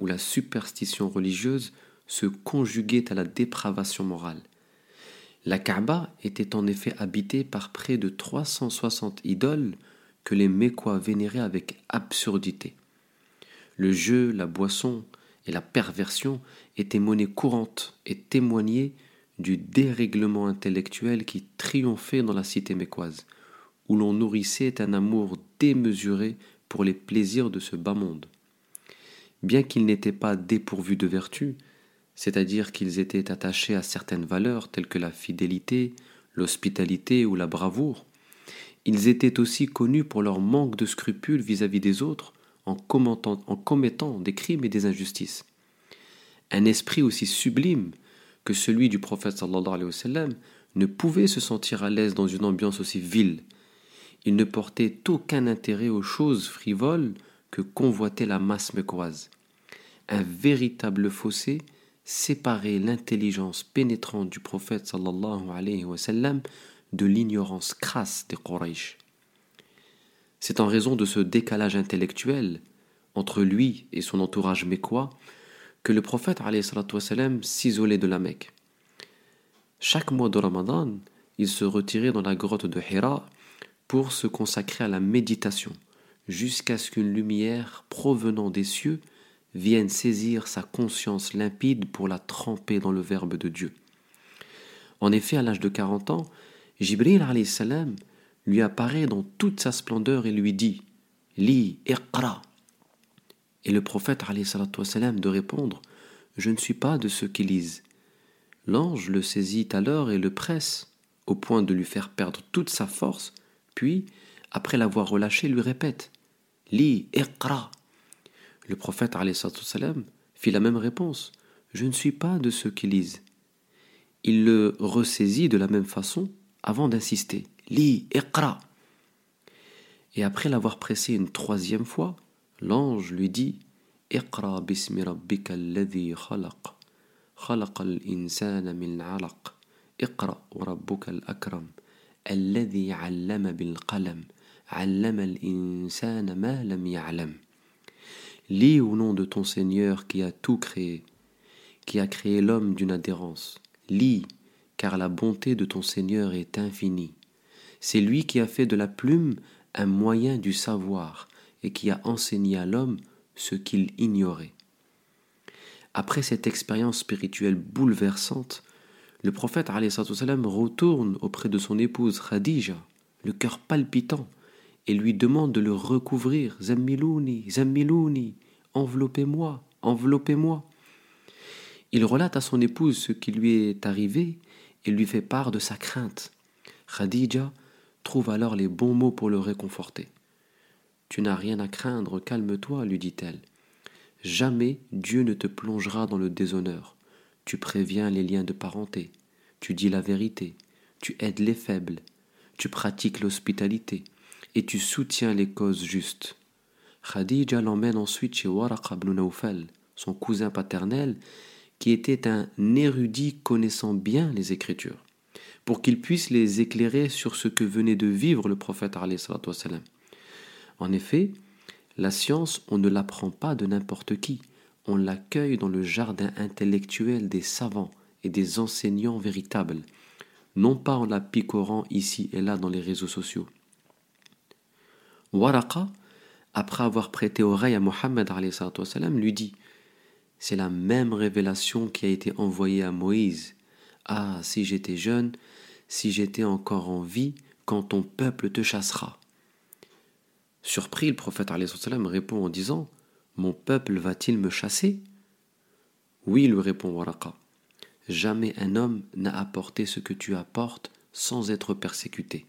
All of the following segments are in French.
où la superstition religieuse se conjuguait à la dépravation morale. La Kaaba était en effet habitée par près de 360 idoles que les Mécois vénéraient avec absurdité. Le jeu, la boisson et la perversion étaient monnaie courante et témoignaient du dérèglement intellectuel qui triomphait dans la cité mécoise, où l'on nourrissait un amour démesuré pour les plaisirs de ce bas monde bien qu'ils n'étaient pas dépourvus de vertu, c'est-à-dire qu'ils étaient attachés à certaines valeurs telles que la fidélité, l'hospitalité ou la bravoure, ils étaient aussi connus pour leur manque de scrupules vis-à-vis des autres en, commettant des crimes et des injustices. Un esprit aussi sublime que celui du prophète sallallahu ne pouvait se sentir à l'aise dans une ambiance aussi vile. Il ne portait aucun intérêt aux choses frivoles que convoitait la masse mécoise. Un véritable fossé séparait l'intelligence pénétrante du prophète sallallahu alayhi wa de l'ignorance crasse des Quraysh. C'est en raison de ce décalage intellectuel entre lui et son entourage mécois que le prophète s'isolait de la Mecque. Chaque mois de Ramadan, il se retirait dans la grotte de Hira pour se consacrer à la méditation jusqu'à ce qu'une lumière provenant des cieux vienne saisir sa conscience limpide pour la tremper dans le Verbe de Dieu. En effet, à l'âge de quarante ans, Jibril salam lui apparaît dans toute sa splendeur et lui dit Lis, iqra. Et le prophète salam de répondre Je ne suis pas de ceux qui lisent. L'ange le saisit alors et le presse, au point de lui faire perdre toute sa force, puis, après l'avoir relâché, lui répète Li, iqra. Le prophète salam fit la même réponse. Je ne suis pas de ceux qui lisent. Il le ressaisit de la même façon avant d'insister. Li, iqra. Et après l'avoir pressé une troisième fois, l'ange lui dit Iqra bismi rabbika alladhi khalaq. خلق الإنسان من علق اقرأ وربك الأكرم الذي علم بالقلم Lis au nom de ton Seigneur qui a tout créé, qui a créé l'homme d'une adhérence. Lis, car la bonté de ton Seigneur est infinie. C'est lui qui a fait de la plume un moyen du savoir et qui a enseigné à l'homme ce qu'il ignorait. Après cette expérience spirituelle bouleversante, le prophète retourne auprès de son épouse Khadija, le cœur palpitant, et lui demande de le recouvrir. Zammilouni, Zammilouni, enveloppez-moi, enveloppez-moi. Il relate à son épouse ce qui lui est arrivé et lui fait part de sa crainte. Khadija trouve alors les bons mots pour le réconforter. Tu n'as rien à craindre, calme-toi, lui dit-elle. Jamais Dieu ne te plongera dans le déshonneur. Tu préviens les liens de parenté, tu dis la vérité, tu aides les faibles, tu pratiques l'hospitalité, et tu soutiens les causes justes. Khadija l'emmène ensuite chez Waraq ibn Nawfal, son cousin paternel, qui était un érudit connaissant bien les Écritures. pour qu'ils puissent les éclairer sur ce que venait de vivre le prophète. En effet, la science, on ne l'apprend pas de n'importe qui, on l'accueille dans le jardin intellectuel des savants et des enseignants véritables, non pas en la picorant ici et là dans les réseaux sociaux. Waraqa, après avoir prêté oreille à Mohammed lui dit C'est la même révélation qui a été envoyée à Moïse. Ah, si j'étais jeune, si j'étais encore en vie, quand ton peuple te chassera. Surpris, le prophète répond en disant Mon peuple va-t-il me chasser? Oui, lui répond Waraqa. Jamais un homme n'a apporté ce que tu apportes sans être persécuté.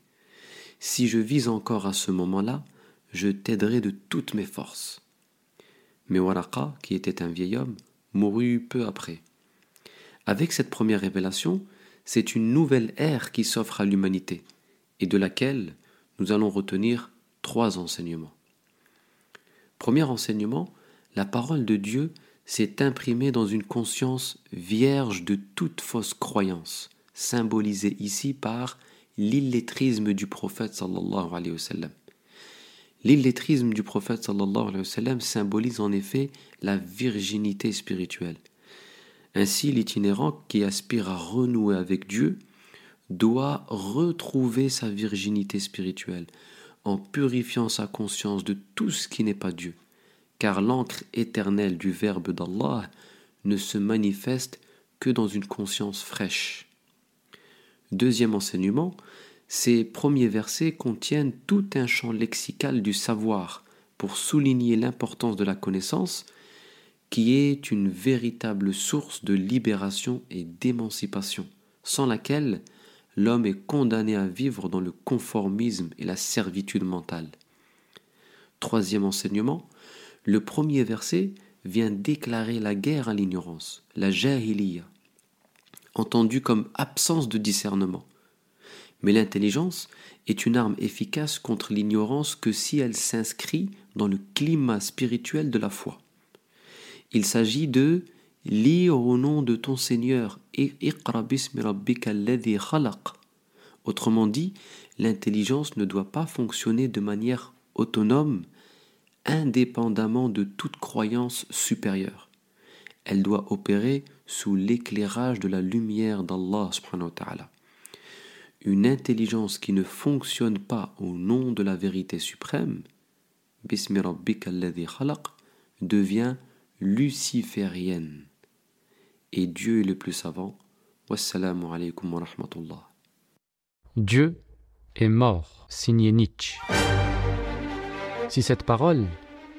Si je vis encore à ce moment-là, je t'aiderai de toutes mes forces. Mais Waraqa, qui était un vieil homme, mourut peu après. Avec cette première révélation, c'est une nouvelle ère qui s'offre à l'humanité, et de laquelle nous allons retenir trois enseignements. Premier enseignement, la parole de Dieu s'est imprimée dans une conscience vierge de toute fausse croyance, symbolisée ici par l'illettrisme du prophète sallallahu alayhi wa sallam. L'illettrisme du prophète symbolise en effet la virginité spirituelle. Ainsi, l'itinérant qui aspire à renouer avec Dieu doit retrouver sa virginité spirituelle en purifiant sa conscience de tout ce qui n'est pas Dieu car l'encre éternelle du Verbe d'Allah ne se manifeste que dans une conscience fraîche. Deuxième enseignement, ces premiers versets contiennent tout un champ lexical du savoir pour souligner l'importance de la connaissance, qui est une véritable source de libération et d'émancipation, sans laquelle l'homme est condamné à vivre dans le conformisme et la servitude mentale. Troisième enseignement, le premier verset vient déclarer la guerre à l'ignorance, la jahiliya, entendu comme absence de discernement. Mais l'intelligence est une arme efficace contre l'ignorance que si elle s'inscrit dans le climat spirituel de la foi. Il s'agit de lire au nom de ton Seigneur et Autrement dit, l'intelligence ne doit pas fonctionner de manière autonome, indépendamment de toute croyance supérieure. Elle doit opérer sous l'éclairage de la lumière d'Allah Une intelligence qui ne fonctionne pas au nom de la vérité suprême, devient luciférienne. Et Dieu est le plus savant. Wassalamu wa rahmatullah. Dieu est mort, signé Nietzsche. Si cette parole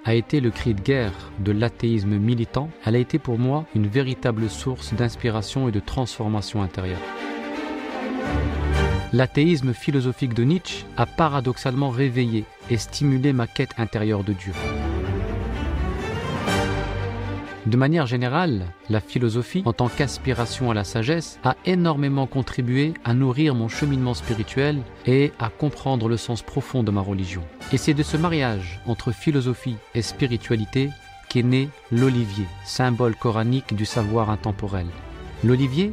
a été le cri de guerre de l'athéisme militant, elle a été pour moi une véritable source d'inspiration et de transformation intérieure. L'athéisme philosophique de Nietzsche a paradoxalement réveillé et stimulé ma quête intérieure de Dieu. De manière générale, la philosophie, en tant qu'aspiration à la sagesse, a énormément contribué à nourrir mon cheminement spirituel et à comprendre le sens profond de ma religion. Et c'est de ce mariage entre philosophie et spiritualité qu'est né l'olivier, symbole coranique du savoir intemporel. L'olivier